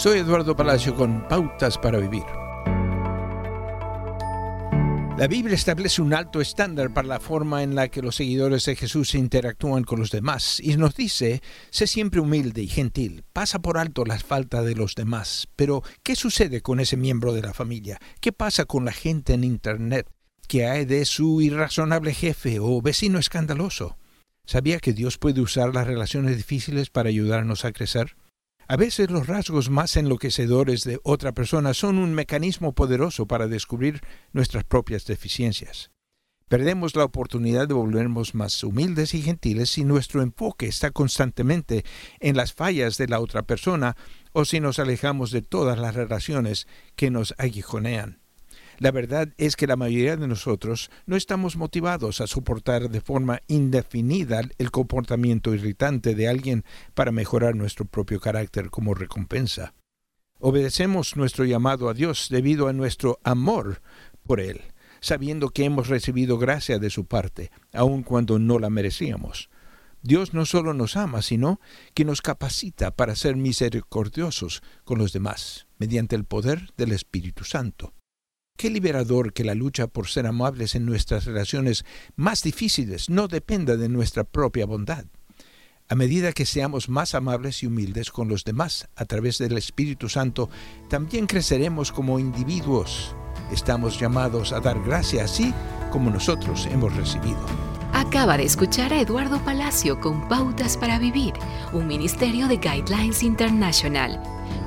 Soy Eduardo Palacio con Pautas para Vivir. La Biblia establece un alto estándar para la forma en la que los seguidores de Jesús interactúan con los demás y nos dice, sé siempre humilde y gentil, pasa por alto las faltas de los demás. Pero, ¿qué sucede con ese miembro de la familia? ¿Qué pasa con la gente en Internet? ¿Qué hay de su irrazonable jefe o vecino escandaloso? ¿Sabía que Dios puede usar las relaciones difíciles para ayudarnos a crecer? A veces los rasgos más enloquecedores de otra persona son un mecanismo poderoso para descubrir nuestras propias deficiencias. Perdemos la oportunidad de volvernos más humildes y gentiles si nuestro enfoque está constantemente en las fallas de la otra persona o si nos alejamos de todas las relaciones que nos aguijonean. La verdad es que la mayoría de nosotros no estamos motivados a soportar de forma indefinida el comportamiento irritante de alguien para mejorar nuestro propio carácter como recompensa. Obedecemos nuestro llamado a Dios debido a nuestro amor por Él, sabiendo que hemos recibido gracia de su parte, aun cuando no la merecíamos. Dios no solo nos ama, sino que nos capacita para ser misericordiosos con los demás, mediante el poder del Espíritu Santo. Qué liberador que la lucha por ser amables en nuestras relaciones más difíciles no dependa de nuestra propia bondad. A medida que seamos más amables y humildes con los demás a través del Espíritu Santo, también creceremos como individuos. Estamos llamados a dar gracia así como nosotros hemos recibido. Acaba de escuchar a Eduardo Palacio con Pautas para Vivir, un ministerio de Guidelines International.